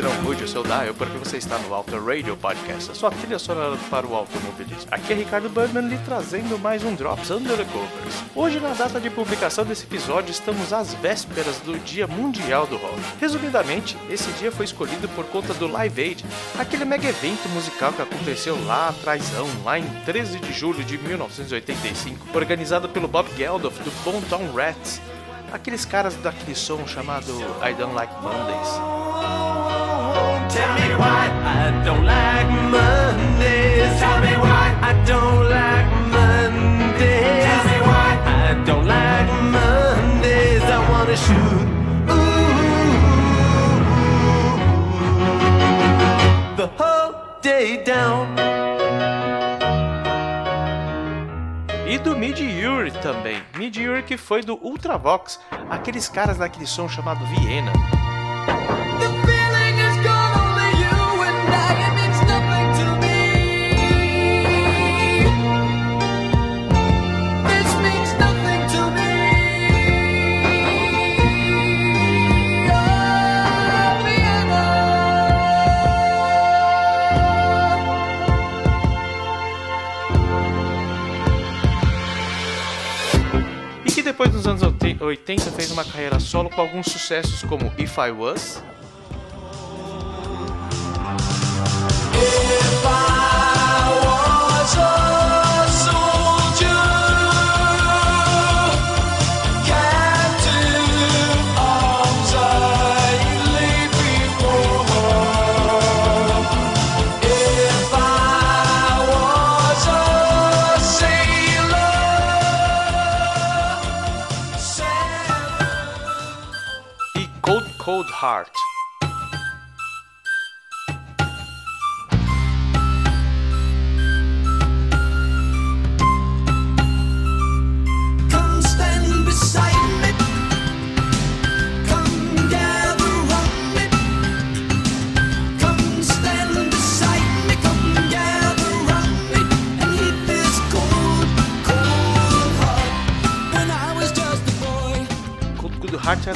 ouvinte, não mude o seu dial porque você está no Auto Radio Podcast, a sua trilha sonora para o automobilismo. Aqui é Ricardo Burman lhe trazendo mais um Drops Under the Covers. Hoje, na data de publicação desse episódio, estamos às vésperas do Dia Mundial do Rock. Resumidamente, esse dia foi escolhido por conta do Live Aid, aquele mega evento musical que aconteceu lá atrás, lá em 13 de julho de 1985, organizado pelo Bob Geldof do Bon Tom Rats, aqueles caras daquele som chamado I Don't Like Mondays. Tell me why I don't like Mondays. Tell me why I don't like Mondays. Tell me why I don't like Mondays. I wanna shoot. The whole day down. E do Mid Yuri também. Mid Yuri que foi do Ultravox, aqueles caras daquele som chamado Viena. 80 fez uma carreira solo com alguns sucessos como If I Was,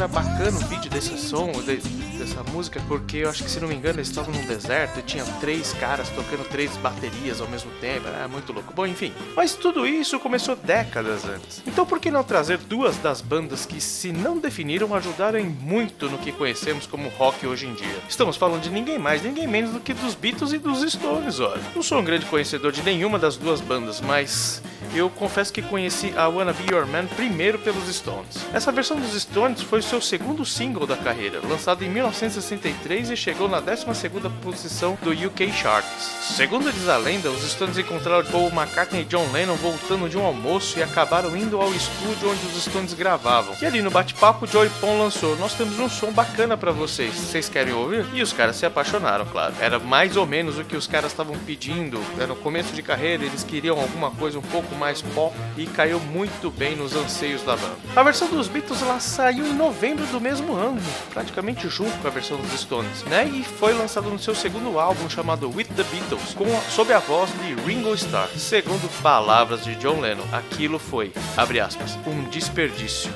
Bacana o vídeo desse som, de- dessa música, porque eu acho que se não me engano eles estavam num deserto e tinha três caras tocando três baterias ao mesmo tempo, era muito louco. Bom, enfim. Mas tudo isso começou décadas antes. Então por que não trazer duas das bandas que, se não definiram, ajudaram muito no que conhecemos como rock hoje em dia? Estamos falando de ninguém mais, ninguém menos do que dos Beatles e dos Stones, olha. Não sou um grande conhecedor de nenhuma das duas bandas, mas eu confesso que conheci a Wanna Be Your Man primeiro pelos Stones. Essa versão dos Stones foi seu segundo single da carreira, lançado em 1963 e chegou na 12ª posição do UK Charts. Segundo diz a lenda, os Stones encontraram Paul McCartney e John Lennon voltando de um almoço e acabaram indo ao estúdio onde os Stones gravavam. E ali no bate-papo, Joey Pon lançou: Nós temos um som bacana pra vocês, vocês querem ouvir? E os caras se apaixonaram, claro. Era mais ou menos o que os caras estavam pedindo. Era no começo de carreira, eles queriam alguma coisa um pouco mais pop e caiu muito bem nos anseios da banda. A versão dos Beatles ela saiu em novembro do mesmo ano, praticamente junto com a versão dos Stones, né? E foi lançado no seu segundo álbum chamado With the Beatles, com sob a voz de Ringo Starr. Segundo palavras de John Lennon, aquilo foi, abre aspas, um desperdício.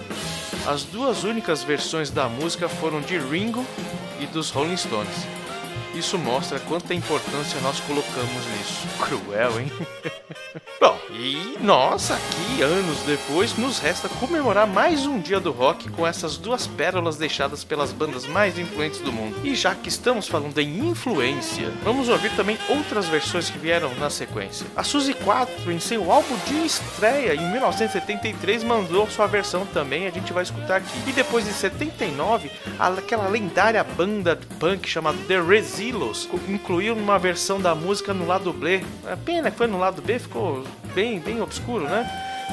As duas únicas versões da música foram de Ringo e dos Rolling Stones. Isso mostra quanta importância nós colocamos nisso. Cruel, hein? Bom, e nós aqui, anos depois, nos resta comemorar mais um dia do rock com essas duas pérolas deixadas pelas bandas mais influentes do mundo. E já que estamos falando em influência, vamos ouvir também outras versões que vieram na sequência. A Suzy 4, em seu álbum de estreia em 1973, mandou sua versão também, a gente vai escutar aqui. E depois em 79, aquela lendária banda de punk chamada The Resilos incluiu uma versão da música no lado B. A pena que foi no lado B, ficou bem, bem obscuro, né?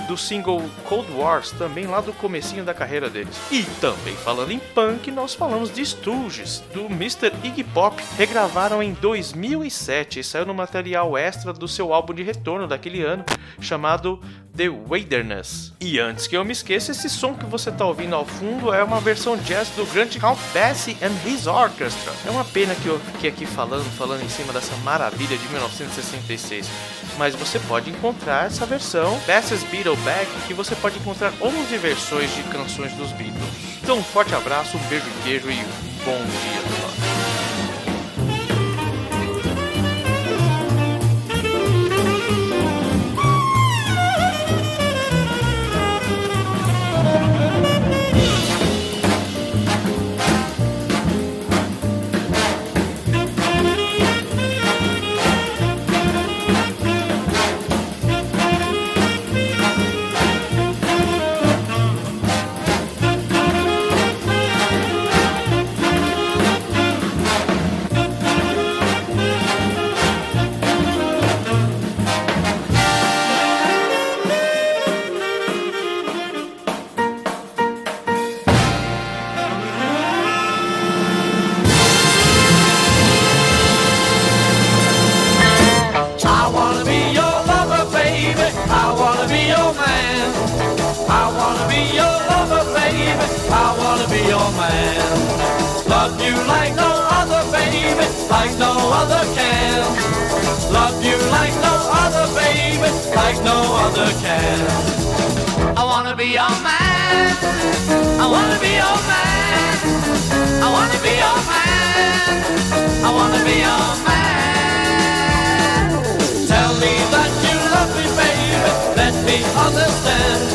do single Cold Wars, também lá do comecinho da carreira deles. E também falando em punk, nós falamos de Stooges, do Mr. Iggy Pop, regravaram em 2007 e saiu no material extra do seu álbum de retorno daquele ano, chamado The Wilderness. E antes que eu me esqueça, esse som que você está ouvindo ao fundo é uma versão jazz do grande Count Basie and His Orchestra. É uma pena que eu fiquei aqui falando, falando em cima dessa maravilha de 1966, mas você pode encontrar essa versão Bassie's Beatleback, que você pode encontrar 11 versões de canções dos Beatles. Então um forte abraço, um beijo de queijo e um bom dia. you like no other, baby, like no other can. Love you like no other, baby, like no other can. I wanna be your man. I wanna be your man. I wanna be your man. I wanna be your man. Tell me that you love me, baby. Let me understand.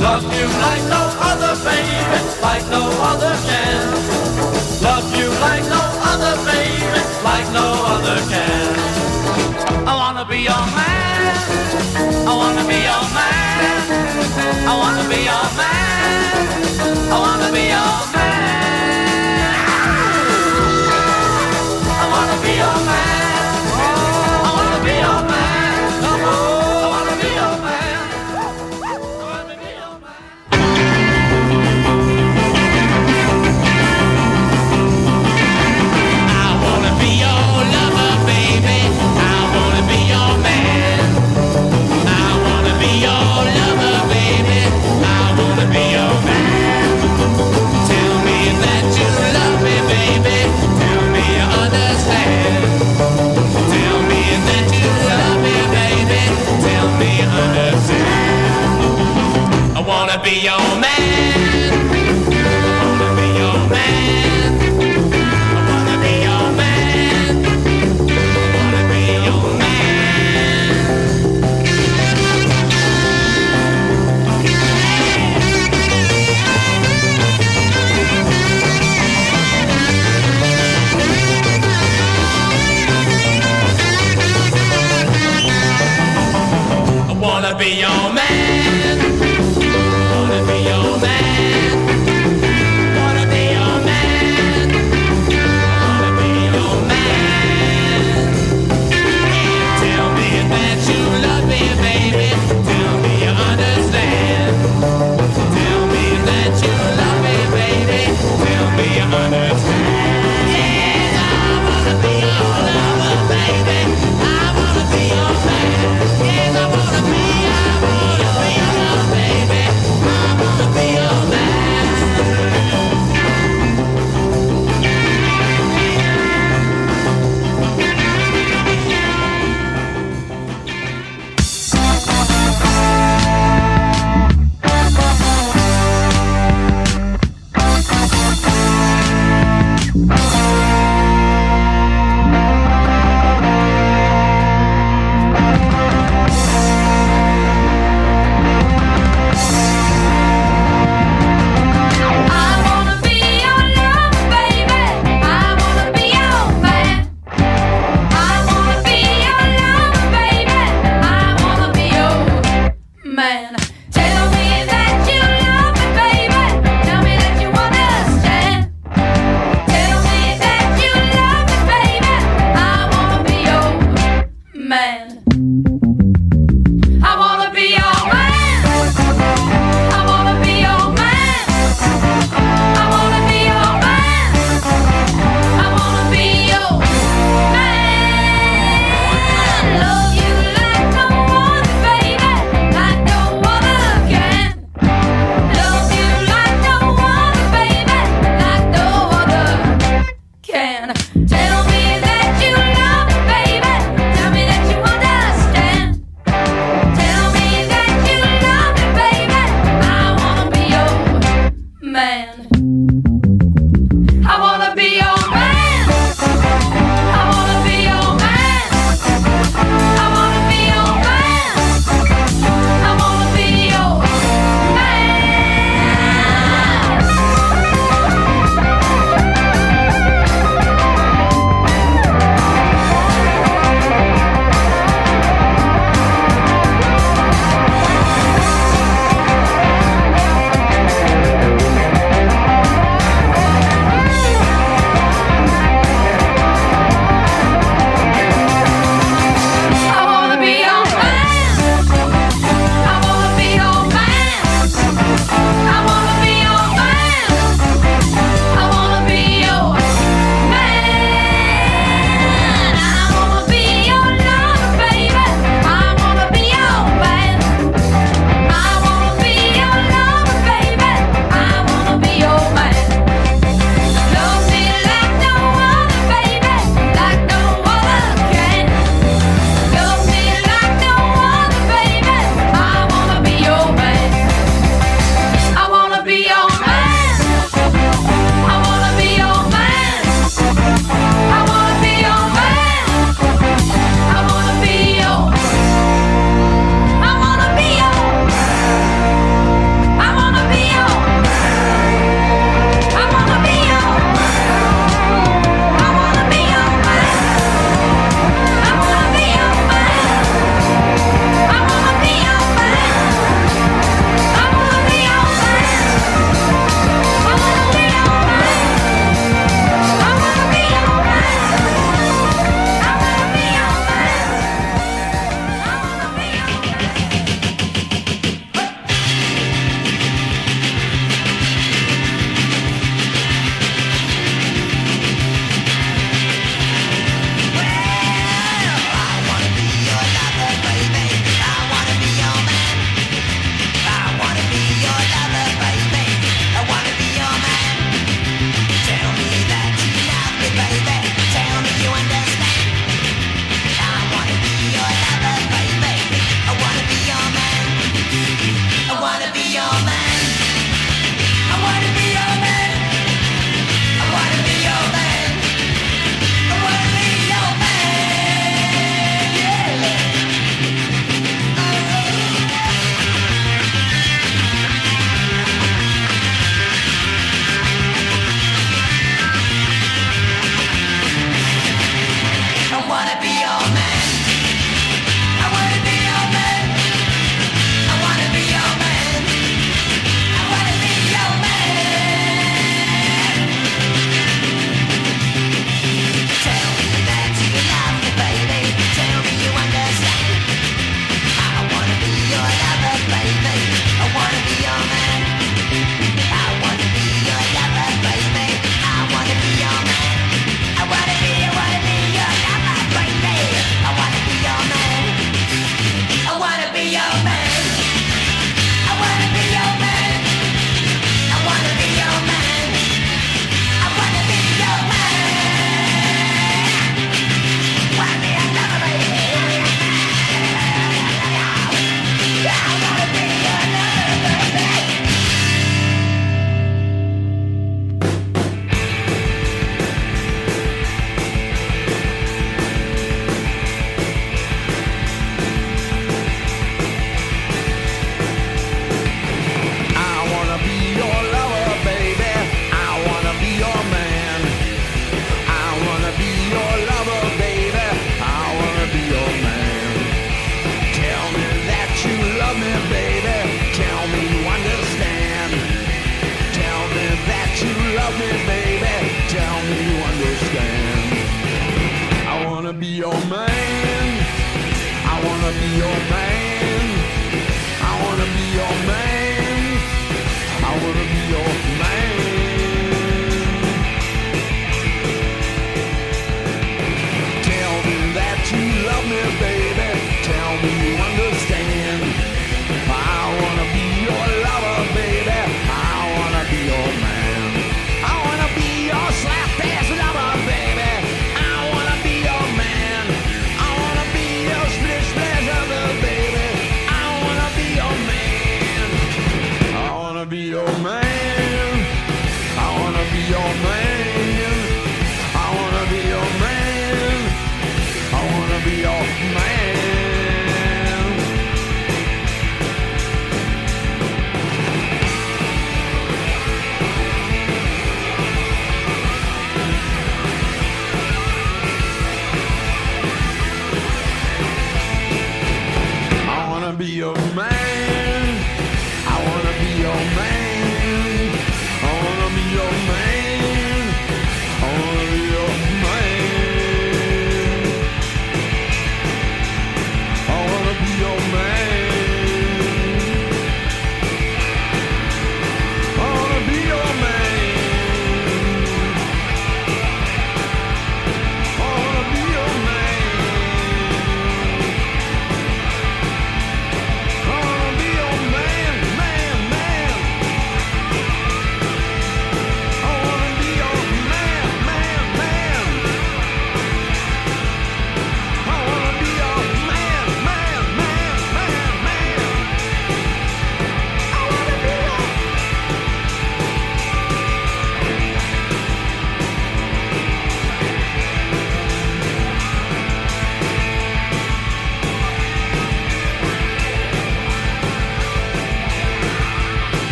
Love you like no other, baby, like no other can. Love you like no other, baby, like no other can. I wanna be your man. I wanna be your man. I wanna be your man. I wanna be your man. I wanna be your man. be your man.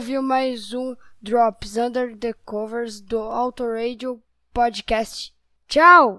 ouviu mais um Drops Under the Covers do Autoradio Podcast. Tchau!